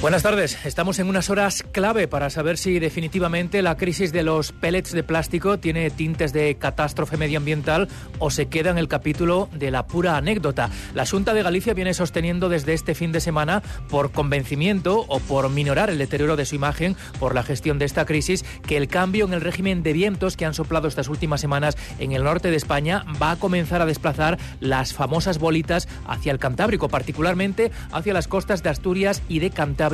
Buenas tardes. Estamos en unas horas clave para saber si definitivamente la crisis de los pellets de plástico tiene tintes de catástrofe medioambiental o se queda en el capítulo de la pura anécdota. La Junta de Galicia viene sosteniendo desde este fin de semana, por convencimiento o por minorar el deterioro de su imagen por la gestión de esta crisis, que el cambio en el régimen de vientos que han soplado estas últimas semanas en el norte de España va a comenzar a desplazar las famosas bolitas hacia el Cantábrico, particularmente hacia las costas de Asturias y de Cantabria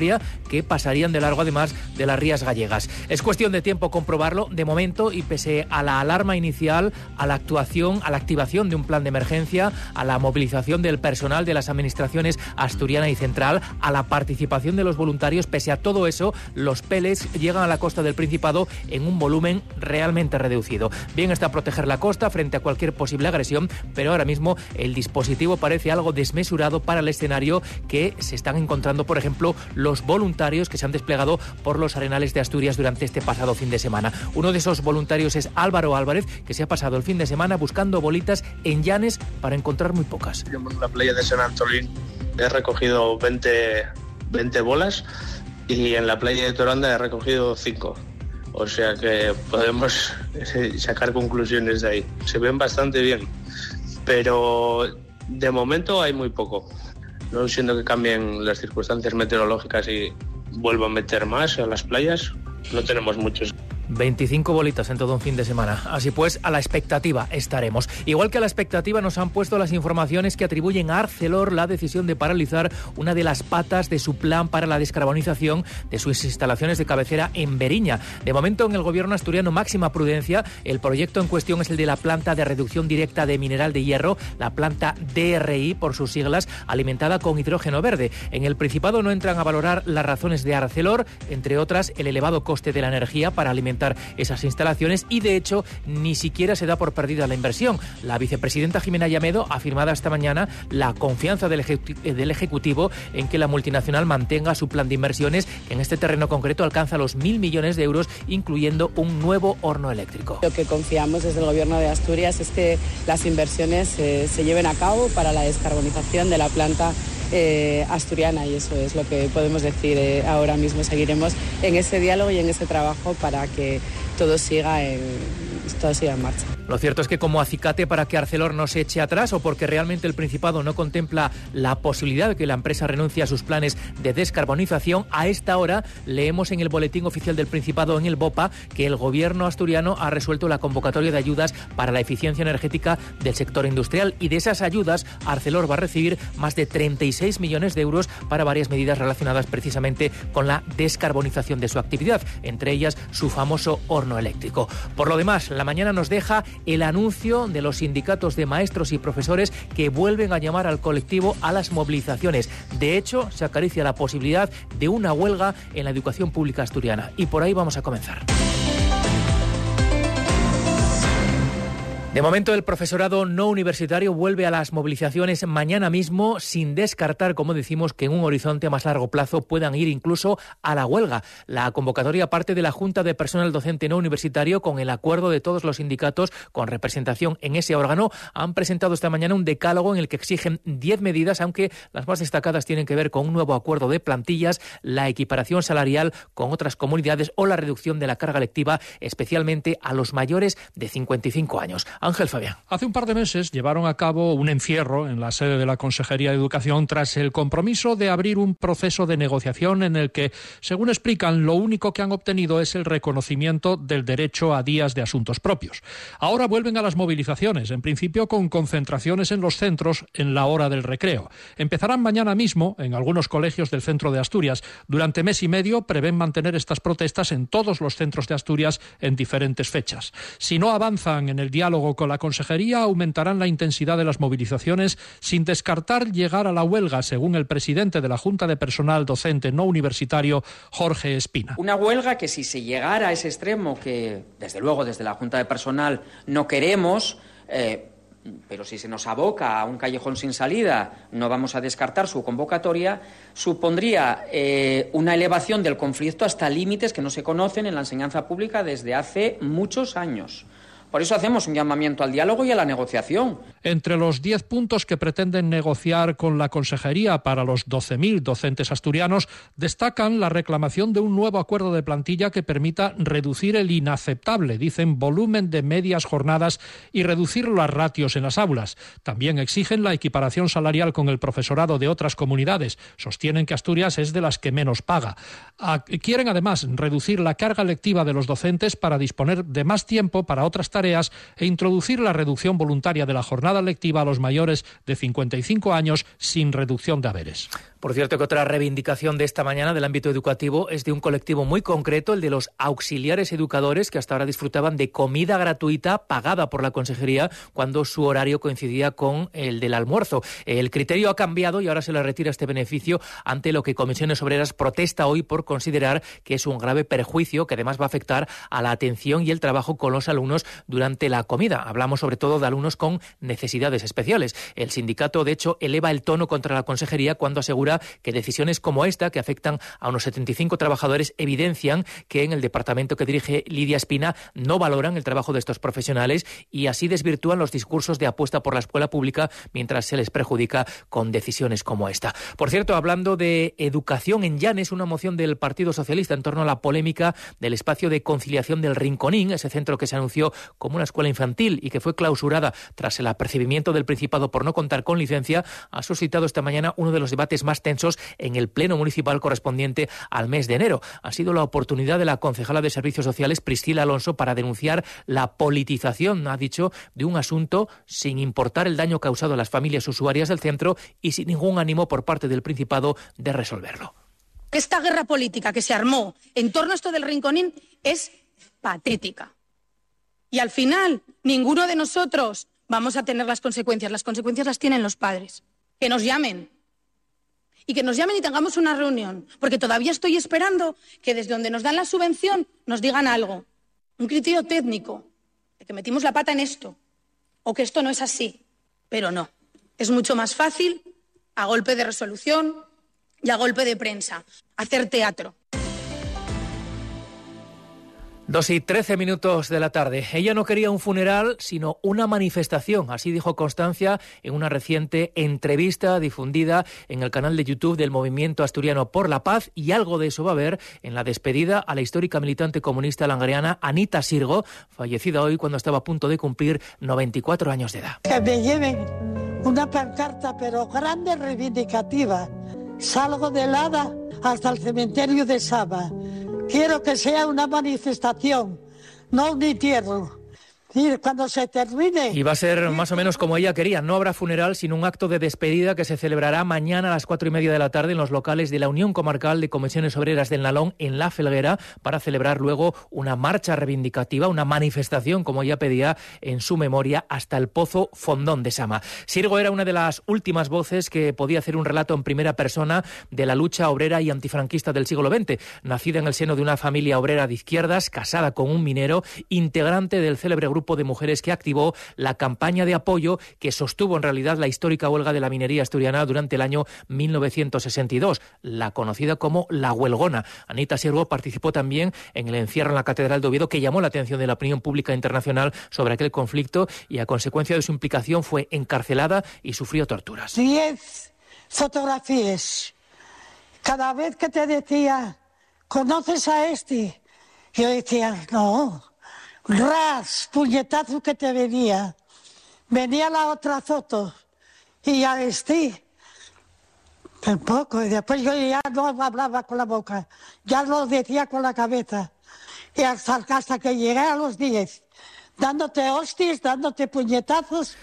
que pasarían de largo además de las rías gallegas. Es cuestión de tiempo comprobarlo. De momento, y pese a la alarma inicial, a la actuación, a la activación de un plan de emergencia, a la movilización del personal de las administraciones asturiana y central, a la participación de los voluntarios, pese a todo eso, los peles llegan a la costa del Principado en un volumen realmente reducido. Bien está proteger la costa frente a cualquier posible agresión, pero ahora mismo el dispositivo parece algo desmesurado para el escenario que se están encontrando, por ejemplo, voluntarios que se han desplegado por los arenales de Asturias durante este pasado fin de semana. Uno de esos voluntarios es Álvaro Álvarez, que se ha pasado el fin de semana buscando bolitas en Llanes para encontrar muy pocas. En la playa de San Antolín he recogido 20, 20 bolas y en la playa de Toranda he recogido 5. O sea que podemos sacar conclusiones de ahí. Se ven bastante bien, pero de momento hay muy poco no siendo que cambien las circunstancias meteorológicas y vuelvan a meter más a las playas, no tenemos muchos. 25 bolitas en todo un fin de semana. Así pues, a la expectativa estaremos. Igual que a la expectativa nos han puesto las informaciones que atribuyen a Arcelor la decisión de paralizar una de las patas de su plan para la descarbonización de sus instalaciones de cabecera en Beriña. De momento, en el gobierno asturiano máxima prudencia, el proyecto en cuestión es el de la planta de reducción directa de mineral de hierro, la planta DRI por sus siglas, alimentada con hidrógeno verde. En el Principado no entran a valorar las razones de Arcelor, entre otras el elevado coste de la energía para alimentar esas instalaciones y de hecho ni siquiera se da por perdida la inversión. La vicepresidenta Jimena Llamedo ha afirmado esta mañana la confianza del, del Ejecutivo en que la multinacional mantenga su plan de inversiones que en este terreno concreto alcanza los mil millones de euros, incluyendo un nuevo horno eléctrico. Lo que confiamos desde el Gobierno de Asturias es que las inversiones eh, se lleven a cabo para la descarbonización de la planta eh, asturiana y eso es lo que podemos decir eh, ahora mismo. Seguiremos en ese diálogo y en ese trabajo para que todo siga en, todo siga en marcha. Lo cierto es que como acicate para que Arcelor no se eche atrás o porque realmente el Principado no contempla la posibilidad de que la empresa renuncie a sus planes de descarbonización, a esta hora leemos en el boletín oficial del Principado en el BOPA que el gobierno asturiano ha resuelto la convocatoria de ayudas para la eficiencia energética del sector industrial y de esas ayudas Arcelor va a recibir más de 36 millones de euros para varias medidas relacionadas precisamente con la descarbonización de su actividad, entre ellas su famoso horno eléctrico. Por lo demás, la mañana nos deja el anuncio de los sindicatos de maestros y profesores que vuelven a llamar al colectivo a las movilizaciones. De hecho, se acaricia la posibilidad de una huelga en la educación pública asturiana. Y por ahí vamos a comenzar. De momento, el profesorado no universitario vuelve a las movilizaciones mañana mismo, sin descartar, como decimos, que en un horizonte a más largo plazo puedan ir incluso a la huelga. La convocatoria parte de la Junta de Personal Docente No Universitario, con el acuerdo de todos los sindicatos con representación en ese órgano, han presentado esta mañana un decálogo en el que exigen 10 medidas, aunque las más destacadas tienen que ver con un nuevo acuerdo de plantillas, la equiparación salarial con otras comunidades o la reducción de la carga lectiva, especialmente a los mayores de 55 años. Ángel Fabián. Hace un par de meses llevaron a cabo un encierro en la sede de la Consejería de Educación tras el compromiso de abrir un proceso de negociación en el que, según explican, lo único que han obtenido es el reconocimiento del derecho a días de asuntos propios. Ahora vuelven a las movilizaciones, en principio con concentraciones en los centros en la hora del recreo. Empezarán mañana mismo en algunos colegios del centro de Asturias. Durante mes y medio prevén mantener estas protestas en todos los centros de Asturias en diferentes fechas. Si no avanzan en el diálogo con la Consejería aumentarán la intensidad de las movilizaciones sin descartar llegar a la huelga, según el presidente de la Junta de Personal Docente No Universitario, Jorge Espina. Una huelga que si se llegara a ese extremo, que desde luego desde la Junta de Personal no queremos, eh, pero si se nos aboca a un callejón sin salida, no vamos a descartar su convocatoria, supondría eh, una elevación del conflicto hasta límites que no se conocen en la enseñanza pública desde hace muchos años. Por eso hacemos un llamamiento al diálogo y a la negociación. Entre los diez puntos que pretenden negociar con la Consejería para los 12.000 docentes asturianos, destacan la reclamación de un nuevo acuerdo de plantilla que permita reducir el inaceptable, dicen, volumen de medias jornadas y reducir las ratios en las aulas. También exigen la equiparación salarial con el profesorado de otras comunidades. Sostienen que Asturias es de las que menos paga. Quieren además reducir la carga lectiva de los docentes para disponer de más tiempo para otras tareas e introducir la reducción voluntaria de la jornada lectiva a los mayores de 55 años sin reducción de haberes. Por cierto, que otra reivindicación de esta mañana del ámbito educativo es de un colectivo muy concreto, el de los auxiliares educadores, que hasta ahora disfrutaban de comida gratuita pagada por la consejería cuando su horario coincidía con el del almuerzo. El criterio ha cambiado y ahora se le retira este beneficio ante lo que Comisiones Obreras protesta hoy por considerar que es un grave perjuicio que además va a afectar a la atención y el trabajo con los alumnos durante la comida. Hablamos sobre todo de alumnos con necesidades especiales. El sindicato, de hecho, eleva el tono contra la consejería cuando asegura que decisiones como esta, que afectan a unos 75 trabajadores, evidencian que en el departamento que dirige Lidia Espina no valoran el trabajo de estos profesionales y así desvirtúan los discursos de apuesta por la escuela pública mientras se les perjudica con decisiones como esta. Por cierto, hablando de educación en Llanes, una moción del Partido Socialista en torno a la polémica del espacio de conciliación del Rinconín, ese centro que se anunció como una escuela infantil y que fue clausurada tras el apercibimiento del Principado por no contar con licencia, ha suscitado esta mañana uno de los debates tensos en el Pleno Municipal correspondiente al mes de enero. Ha sido la oportunidad de la concejala de Servicios Sociales, Priscila Alonso, para denunciar la politización, ha dicho, de un asunto sin importar el daño causado a las familias usuarias del centro y sin ningún ánimo por parte del Principado de resolverlo. Esta guerra política que se armó en torno a esto del rinconín es patética. Y al final, ninguno de nosotros vamos a tener las consecuencias. Las consecuencias las tienen los padres. Que nos llamen, y que nos llamen y tengamos una reunión, porque todavía estoy esperando que desde donde nos dan la subvención nos digan algo, un criterio técnico, de que metimos la pata en esto, o que esto no es así, pero no. Es mucho más fácil, a golpe de resolución y a golpe de prensa, hacer teatro. Dos y trece minutos de la tarde. Ella no quería un funeral, sino una manifestación. Así dijo Constancia en una reciente entrevista difundida en el canal de YouTube del Movimiento Asturiano por la Paz. Y algo de eso va a haber en la despedida a la histórica militante comunista langariana Anita Sirgo, fallecida hoy cuando estaba a punto de cumplir 94 años de edad. Que me lleven una pancarta, pero grande, reivindicativa. Salgo de Lada hasta el cementerio de Saba Quiero que sea una manifestación, no un entierro cuando se termine. Y va a ser más o menos como ella quería. No habrá funeral, sino un acto de despedida que se celebrará mañana a las cuatro y media de la tarde en los locales de la Unión Comarcal de Comisiones Obreras del Nalón en La Felguera para celebrar luego una marcha reivindicativa, una manifestación, como ella pedía en su memoria, hasta el Pozo Fondón de Sama. Sirgo era una de las últimas voces que podía hacer un relato en primera persona de la lucha obrera y antifranquista del siglo XX. Nacida en el seno de una familia obrera de izquierdas, casada con un minero, integrante del célebre grupo de mujeres que activó la campaña de apoyo que sostuvo en realidad la histórica huelga de la minería asturiana durante el año 1962, la conocida como la huelgona. Anita Siervo participó también en el encierro en la Catedral de Oviedo que llamó la atención de la opinión pública internacional sobre aquel conflicto y a consecuencia de su implicación fue encarcelada y sufrió torturas. Diez fotografías. Cada vez que te decía, ¿conoces a este? Yo decía, no, ras, puñetazo que te venía. Venía la otra foto y ya vestí. Tampoco, y después yo ya no hablaba con la boca, ya lo decía con la cabeza. Y hasta, hasta que llegué a los 10, dándote hostias, dándote puñetazos.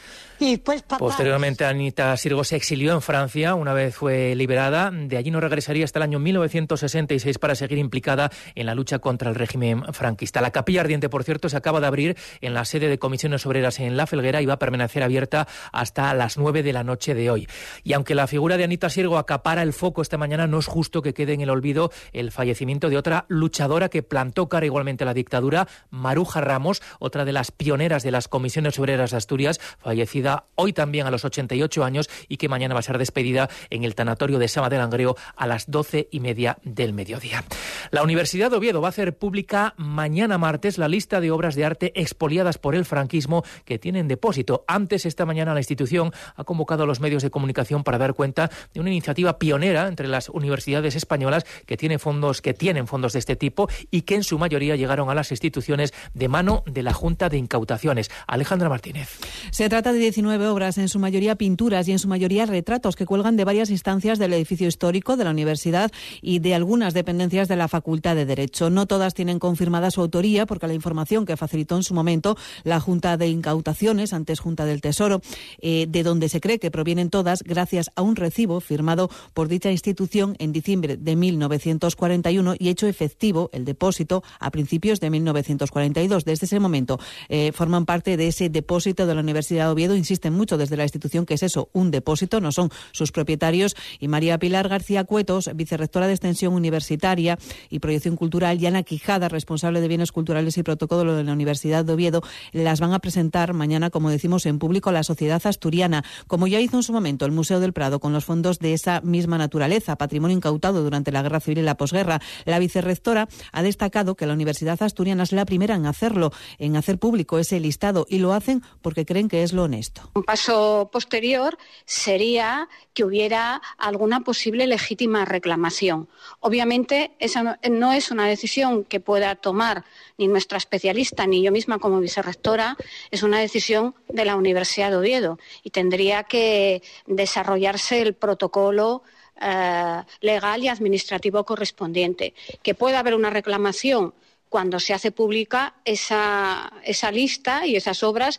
Pues, Posteriormente, Anita Sirgo se exilió en Francia una vez fue liberada. De allí no regresaría hasta el año 1966 para seguir implicada en la lucha contra el régimen franquista. La capilla ardiente, por cierto, se acaba de abrir en la sede de Comisiones Obreras en La Felguera y va a permanecer abierta hasta las 9 de la noche de hoy. Y aunque la figura de Anita Sirgo acapara el foco esta mañana, no es justo que quede en el olvido el fallecimiento de otra luchadora que plantó cara igualmente a la dictadura, Maruja Ramos, otra de las pioneras de las Comisiones Obreras de Asturias, fallecida hoy también a los 88 años y que mañana va a ser despedida en el tanatorio de Sama del Langreo a las 12 y media del mediodía. La Universidad de Oviedo va a hacer pública mañana martes la lista de obras de arte expoliadas por el franquismo que tienen depósito. Antes, esta mañana, la institución ha convocado a los medios de comunicación para dar cuenta de una iniciativa pionera entre las universidades españolas que tienen fondos, que tienen fondos de este tipo y que en su mayoría llegaron a las instituciones de mano de la Junta de Incautaciones. Alejandra Martínez. Se trata de 19 obras, en su mayoría pinturas y en su mayoría retratos que cuelgan de varias instancias del edificio histórico de la universidad y de algunas dependencias de la Facultad de Derecho. No todas tienen confirmada su autoría porque la información que facilitó en su momento la Junta de Incautaciones, antes Junta del Tesoro, eh, de donde se cree que provienen todas gracias a un recibo firmado por dicha institución en diciembre de 1941 y hecho efectivo el depósito a principios de 1942. Desde ese momento eh, forman parte de ese depósito de la Universidad de Oviedo. Insisten mucho desde la institución que es eso, un depósito, no son sus propietarios. Y María Pilar García Cuetos, vicerrectora de Extensión Universitaria y Proyección Cultural, y Ana Quijada, responsable de Bienes Culturales y Protocolo de la Universidad de Oviedo, las van a presentar mañana, como decimos, en público a la sociedad asturiana, como ya hizo en su momento el Museo del Prado con los fondos de esa misma naturaleza, patrimonio incautado durante la Guerra Civil y la posguerra. La vicerrectora ha destacado que la Universidad Asturiana es la primera en hacerlo, en hacer público ese listado, y lo hacen porque creen que es lo honesto. Un paso posterior sería que hubiera alguna posible legítima reclamación. Obviamente, esa no es una decisión que pueda tomar ni nuestra especialista ni yo misma como vicerrectora, es una decisión de la Universidad de Oviedo y tendría que desarrollarse el protocolo eh, legal y administrativo correspondiente. Que pueda haber una reclamación cuando se hace pública esa, esa lista y esas obras,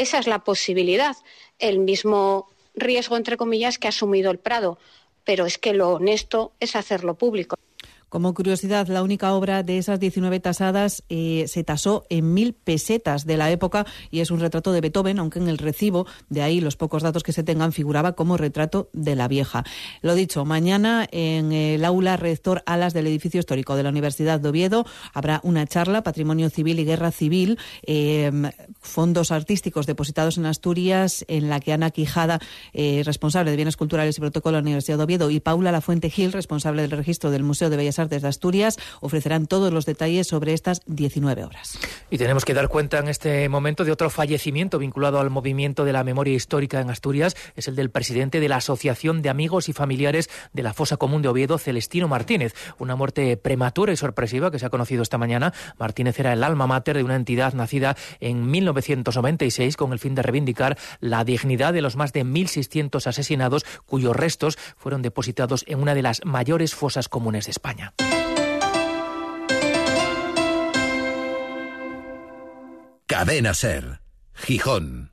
esa es la posibilidad. El mismo riesgo, entre comillas, que ha asumido el Prado. Pero es que lo honesto es hacerlo público. Como curiosidad, la única obra de esas 19 tasadas eh, se tasó en mil pesetas de la época y es un retrato de Beethoven, aunque en el recibo, de ahí los pocos datos que se tengan, figuraba como retrato de la vieja. Lo dicho, mañana en el aula rector Alas del edificio histórico de la Universidad de Oviedo habrá una charla, Patrimonio Civil y Guerra Civil, em, fondos artísticos depositados en Asturias, en la que Ana Quijada, eh, responsable de Bienes Culturales y Protocolo de la Universidad de Oviedo, y Paula Lafuente Gil, responsable del registro del Museo de Bellas Artes de Asturias ofrecerán todos los detalles sobre estas 19 horas. Y tenemos que dar cuenta en este momento de otro fallecimiento vinculado al movimiento de la memoria histórica en Asturias. Es el del presidente de la Asociación de Amigos y Familiares de la Fosa Común de Oviedo, Celestino Martínez. Una muerte prematura y sorpresiva que se ha conocido esta mañana. Martínez era el alma mater de una entidad nacida en 1996 con el fin de reivindicar la dignidad de los más de 1.600 asesinados cuyos restos fueron depositados en una de las mayores fosas comunes de España. Cadena Ser, Gijón.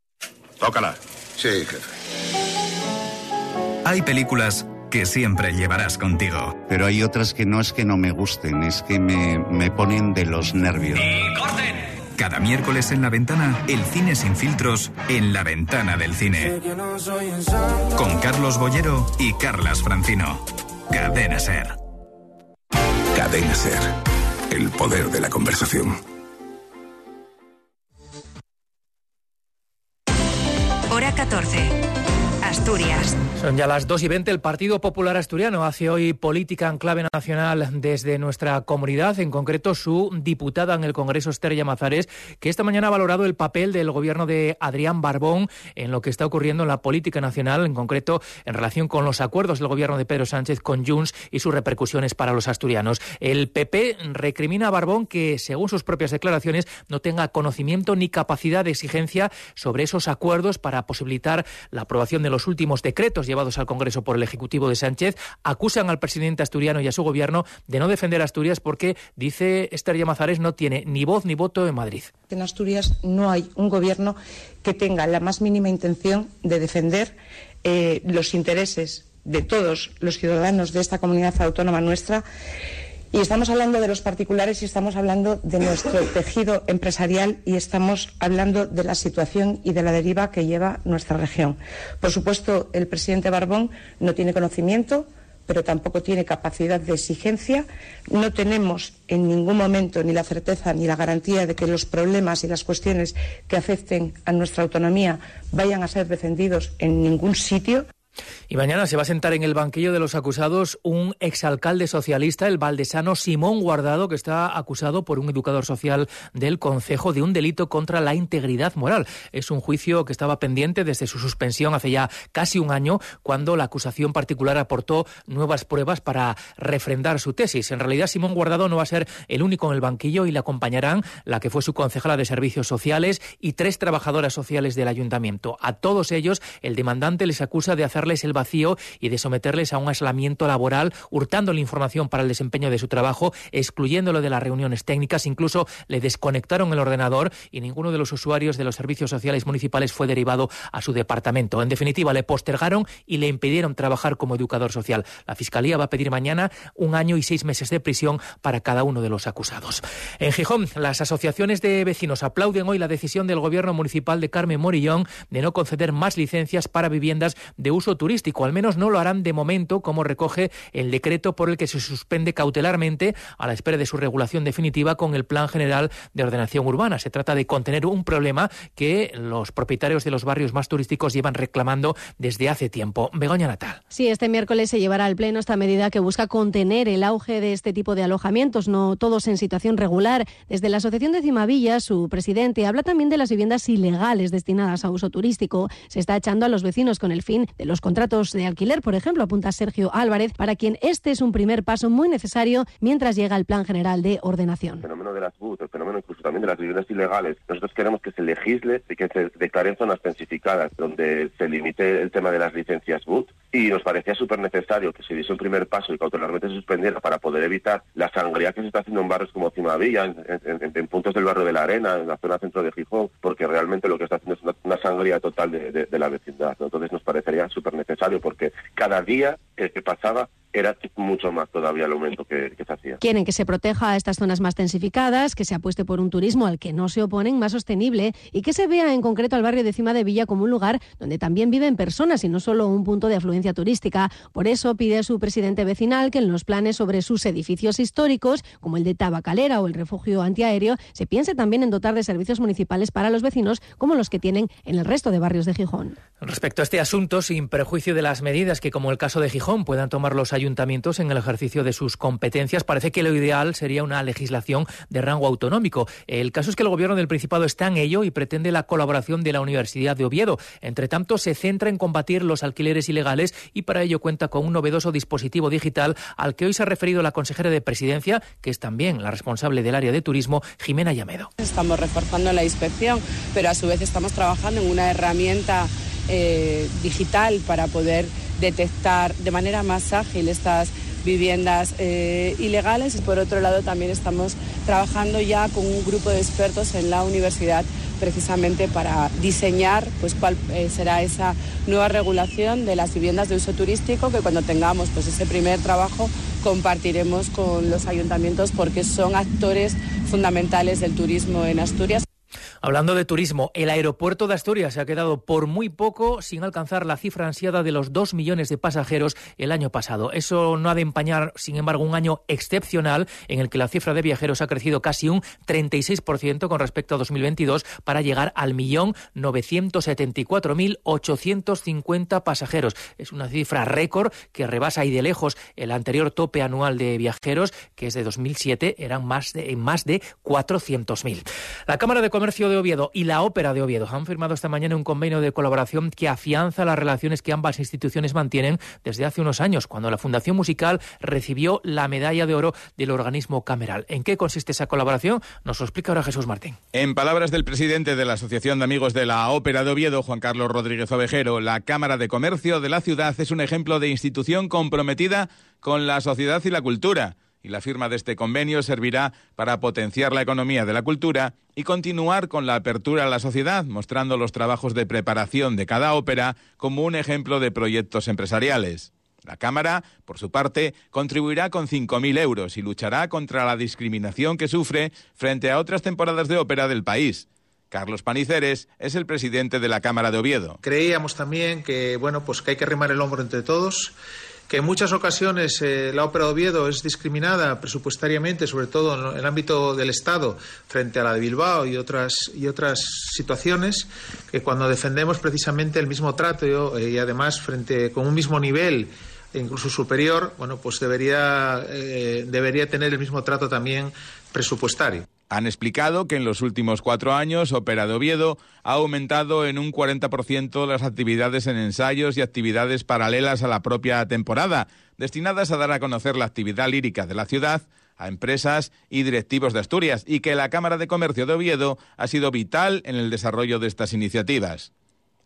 Tócala. Sí, jefe. Hay películas que siempre llevarás contigo. Pero hay otras que no es que no me gusten, es que me, me ponen de los nervios. ¡Y corten! Cada miércoles en la ventana, el cine sin filtros en la ventana del cine. Con Carlos Bollero y Carlas Francino. Cadena Ser. Cadena Ser. El poder de la conversación. Son ya las 2 y 20. El Partido Popular Asturiano hace hoy política en clave nacional desde nuestra comunidad, en concreto su diputada en el Congreso, Esther Llamazares, que esta mañana ha valorado el papel del gobierno de Adrián Barbón en lo que está ocurriendo en la política nacional, en concreto en relación con los acuerdos del gobierno de Pedro Sánchez con Junts y sus repercusiones para los asturianos. El PP recrimina a Barbón que, según sus propias declaraciones, no tenga conocimiento ni capacidad de exigencia sobre esos acuerdos para posibilitar la aprobación de los últimos decretos llevados al Congreso por el Ejecutivo de Sánchez, acusan al presidente asturiano y a su gobierno de no defender Asturias porque, dice Esther Llamazares, no tiene ni voz ni voto en Madrid. En Asturias no hay un gobierno que tenga la más mínima intención de defender eh, los intereses de todos los ciudadanos de esta comunidad autónoma nuestra. Y estamos hablando de los particulares y estamos hablando de nuestro tejido empresarial y estamos hablando de la situación y de la deriva que lleva nuestra región. Por supuesto, el presidente Barbón no tiene conocimiento, pero tampoco tiene capacidad de exigencia. No tenemos en ningún momento ni la certeza ni la garantía de que los problemas y las cuestiones que afecten a nuestra autonomía vayan a ser defendidos en ningún sitio. Y mañana se va a sentar en el banquillo de los acusados un exalcalde socialista, el valdesano Simón Guardado, que está acusado por un educador social del Concejo de un delito contra la integridad moral. Es un juicio que estaba pendiente desde su suspensión hace ya casi un año, cuando la acusación particular aportó nuevas pruebas para refrendar su tesis. En realidad, Simón Guardado no va a ser el único en el banquillo y le acompañarán la que fue su concejala de Servicios Sociales y tres trabajadoras sociales del ayuntamiento. A todos ellos, el demandante les acusa de hacerles el vacío y de someterles a un aislamiento laboral, hurtando la información para el desempeño de su trabajo, excluyéndolo de las reuniones técnicas, incluso le desconectaron el ordenador y ninguno de los usuarios de los servicios sociales municipales fue derivado a su departamento. En definitiva, le postergaron y le impidieron trabajar como educador social. La Fiscalía va a pedir mañana un año y seis meses de prisión para cada uno de los acusados. En Gijón, las asociaciones de vecinos aplauden hoy la decisión del gobierno municipal de Carmen Morillón de no conceder más licencias para viviendas de uso turístico, al menos no lo harán de momento, como recoge el decreto por el que se suspende cautelarmente a la espera de su regulación definitiva con el Plan General de Ordenación Urbana. Se trata de contener un problema que los propietarios de los barrios más turísticos llevan reclamando desde hace tiempo. Begoña Natal. Sí, este miércoles se llevará al Pleno esta medida que busca contener el auge de este tipo de alojamientos, no todos en situación regular. Desde la Asociación de Cimavilla, su presidente habla también de las viviendas ilegales destinadas a uso turístico. Se está echando a los vecinos con el fin de los contratos de alquiler, por ejemplo, apunta Sergio Álvarez, para quien este es un primer paso muy necesario mientras llega el Plan General de Ordenación. El fenómeno de las BUT, el fenómeno incluso también de las viviendas ilegales. Nosotros queremos que se legisle y que se declaren zonas pensificadas, donde se limite el tema de las licencias BUT. Y nos parecía súper necesario que se diese un primer paso y cautelarmente se suspendiera para poder evitar la sangría que se está haciendo en barrios como Cimavilla, en, en, en, puntos del barrio de la Arena, en la zona centro de Gijón, porque realmente lo que está haciendo es una, sangría total de, de, de la vecindad. Entonces nos parecería súper necesario porque cada día que, que pasaba era mucho más todavía el aumento que, que, se hacía. Quieren que se proteja a estas zonas más tensificadas, que se apueste por un turismo al que no se oponen más sostenible y que se vea en concreto al barrio de Cima de Villa como un lugar donde también viven personas y no solo un punto de afluencia turística. Por eso pide a su presidente vecinal que en los planes sobre sus edificios históricos, como el de Tabacalera o el refugio antiaéreo, se piense también en dotar de servicios municipales para los vecinos como los que tienen en el resto de barrios de Gijón. Respecto a este asunto, sin prejuicio de las medidas que, como el caso de Gijón, puedan tomar los ayuntamientos en el ejercicio de sus competencias, parece que lo ideal sería una legislación de rango autonómico. El caso es que el gobierno del Principado está en ello y pretende la colaboración de la Universidad de Oviedo. Entre tanto, se centra en combatir los alquileres ilegales y para ello cuenta con un novedoso dispositivo digital al que hoy se ha referido la consejera de Presidencia, que es también la responsable del área de turismo, Jimena Llamedo. Estamos reforzando la inspección, pero a su vez estamos trabajando en una herramienta eh, digital para poder detectar de manera más ágil estas viviendas eh, ilegales y por otro lado también estamos trabajando ya con un grupo de expertos en la universidad precisamente para diseñar pues cuál eh, será esa nueva regulación de las viviendas de uso turístico que cuando tengamos pues ese primer trabajo compartiremos con los ayuntamientos porque son actores fundamentales del turismo en Asturias. Hablando de turismo, el aeropuerto de Asturias se ha quedado por muy poco sin alcanzar la cifra ansiada de los dos millones de pasajeros el año pasado. Eso no ha de empañar, sin embargo, un año excepcional en el que la cifra de viajeros ha crecido casi un 36% con respecto a 2022 para llegar al millón 974.850 pasajeros. Es una cifra récord que rebasa y de lejos el anterior tope anual de viajeros, que es de 2007, eran más de, más de 400.000. La Cámara de Comercio de Oviedo y la Ópera de Oviedo han firmado esta mañana un convenio de colaboración que afianza las relaciones que ambas instituciones mantienen desde hace unos años, cuando la Fundación Musical recibió la medalla de oro del organismo cameral. ¿En qué consiste esa colaboración? Nos lo explica ahora Jesús Martín. En palabras del presidente de la Asociación de Amigos de la Ópera de Oviedo, Juan Carlos Rodríguez Ovejero, la Cámara de Comercio de la ciudad es un ejemplo de institución comprometida con la sociedad y la cultura y la firma de este convenio servirá para potenciar la economía de la cultura y continuar con la apertura a la sociedad, mostrando los trabajos de preparación de cada ópera como un ejemplo de proyectos empresariales. La Cámara, por su parte, contribuirá con 5.000 euros y luchará contra la discriminación que sufre frente a otras temporadas de ópera del país. Carlos Paniceres es el presidente de la Cámara de Oviedo. Creíamos también que, bueno, pues que hay que remar el hombro entre todos que en muchas ocasiones eh, la ópera de Oviedo es discriminada presupuestariamente, sobre todo en el ámbito del Estado, frente a la de Bilbao y otras, y otras situaciones, que cuando defendemos precisamente el mismo trato eh, y además frente con un mismo nivel incluso superior, bueno, pues debería, eh, debería tener el mismo trato también presupuestario. Han explicado que en los últimos cuatro años Ópera de Oviedo ha aumentado en un 40% las actividades en ensayos y actividades paralelas a la propia temporada, destinadas a dar a conocer la actividad lírica de la ciudad a empresas y directivos de Asturias, y que la Cámara de Comercio de Oviedo ha sido vital en el desarrollo de estas iniciativas.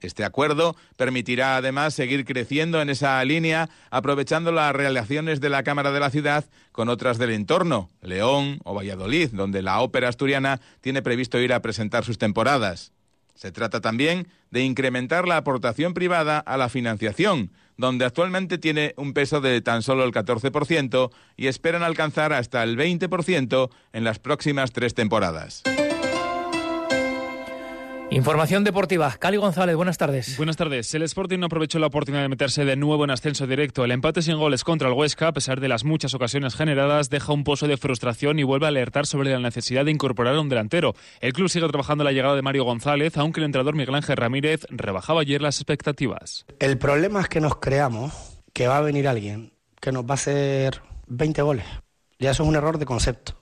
Este acuerdo permitirá además seguir creciendo en esa línea, aprovechando las relaciones de la Cámara de la Ciudad con otras del entorno, León o Valladolid, donde la ópera asturiana tiene previsto ir a presentar sus temporadas. Se trata también de incrementar la aportación privada a la financiación, donde actualmente tiene un peso de tan solo el 14% y esperan alcanzar hasta el 20% en las próximas tres temporadas. Información deportiva. Cali González, buenas tardes. Buenas tardes. El Sporting no aprovechó la oportunidad de meterse de nuevo en ascenso directo. El empate sin goles contra el Huesca, a pesar de las muchas ocasiones generadas, deja un pozo de frustración y vuelve a alertar sobre la necesidad de incorporar a un delantero. El club sigue trabajando la llegada de Mario González, aunque el entrenador Miguel Ángel Ramírez rebajaba ayer las expectativas. El problema es que nos creamos que va a venir alguien que nos va a hacer 20 goles. Ya eso es un error de concepto.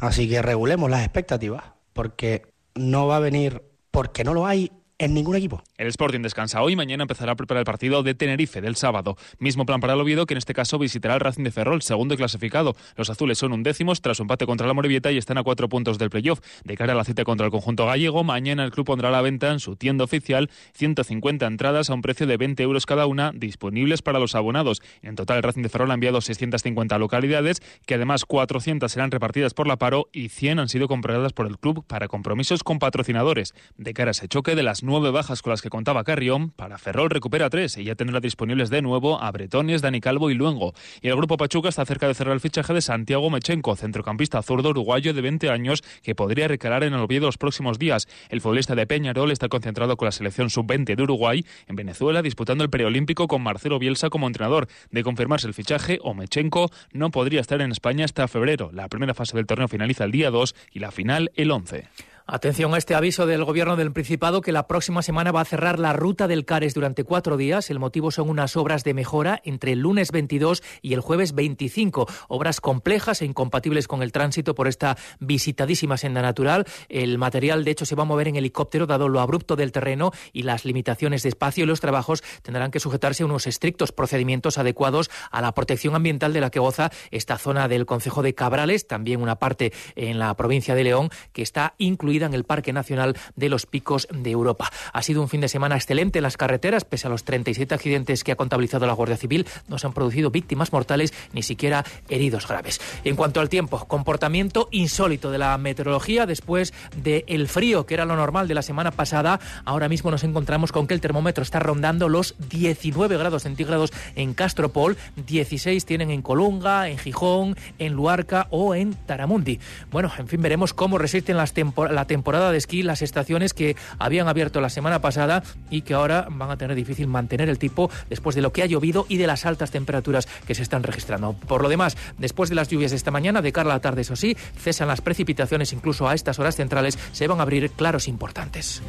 Así que regulemos las expectativas, porque no va a venir porque no lo hay en ningún equipo. El Sporting descansa hoy, mañana empezará a preparar el partido de Tenerife del sábado. Mismo plan para el Oviedo, que en este caso visitará el Racing de Ferrol, segundo clasificado. Los azules son undécimos tras su empate contra la Morevieta y están a cuatro puntos del playoff. De cara a la cita contra el conjunto gallego, mañana el club pondrá a la venta en su tienda oficial 150 entradas a un precio de 20 euros cada una, disponibles para los abonados. En total, el Racing de Ferrol ha enviado 650 localidades, que además 400 serán repartidas por la paro y 100 han sido compradas por el club para compromisos con patrocinadores. De cara a ese choque de las nueve bajas con las que contaba Carrión, para Ferrol recupera tres y ya tendrá disponibles de nuevo a Bretones, Dani Calvo y Luengo. Y el grupo Pachuca está cerca de cerrar el fichaje de Santiago Mechenko, centrocampista zurdo uruguayo de 20 años que podría recalar en el Oviedo los próximos días. El futbolista de Peñarol está concentrado con la selección sub-20 de Uruguay en Venezuela disputando el preolímpico con Marcelo Bielsa como entrenador. De confirmarse el fichaje, Omechenko no podría estar en España hasta febrero. La primera fase del torneo finaliza el día 2 y la final el 11. Atención a este aviso del Gobierno del Principado que la próxima semana va a cerrar la ruta del Cares durante cuatro días. El motivo son unas obras de mejora entre el lunes 22 y el jueves 25. Obras complejas e incompatibles con el tránsito por esta visitadísima senda natural. El material, de hecho, se va a mover en helicóptero dado lo abrupto del terreno y las limitaciones de espacio y los trabajos tendrán que sujetarse a unos estrictos procedimientos adecuados a la protección ambiental de la que goza esta zona del Concejo de Cabrales, también una parte en la provincia de León que está incluida en el Parque Nacional de los Picos de Europa. Ha sido un fin de semana excelente en las carreteras, pese a los 37 accidentes que ha contabilizado la Guardia Civil, no se han producido víctimas mortales ni siquiera heridos graves. En cuanto al tiempo, comportamiento insólito de la meteorología después del frío que era lo normal de la semana pasada, ahora mismo nos encontramos con que el termómetro está rondando los 19 grados centígrados en Castropol, 16 tienen en Colunga, en Gijón, en Luarca o en Taramundi. Bueno, en fin, veremos cómo resisten las la temporada de esquí las estaciones que habían abierto la semana pasada y que ahora van a tener difícil mantener el tipo después de lo que ha llovido y de las altas temperaturas que se están registrando. Por lo demás, después de las lluvias de esta mañana, de cara a la tarde, eso sí, cesan las precipitaciones, incluso a estas horas centrales se van a abrir claros importantes.